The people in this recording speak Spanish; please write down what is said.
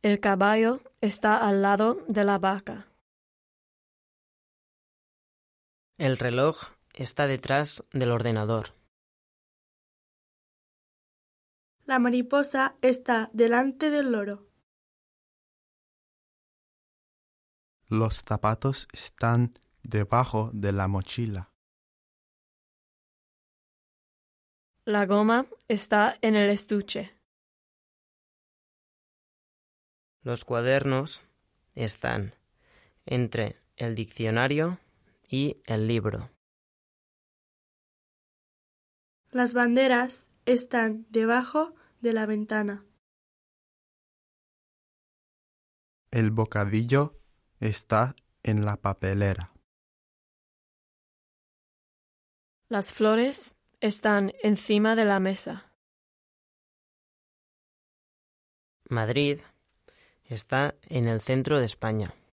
El caballo está al lado de la vaca. El reloj está detrás del ordenador. La mariposa está delante del loro. Los zapatos están debajo de la mochila. La goma está en el estuche. Los cuadernos están entre el diccionario y el libro. Las banderas están debajo de la ventana. El bocadillo está en la papelera. Las flores están encima de la mesa. Madrid está en el centro de España.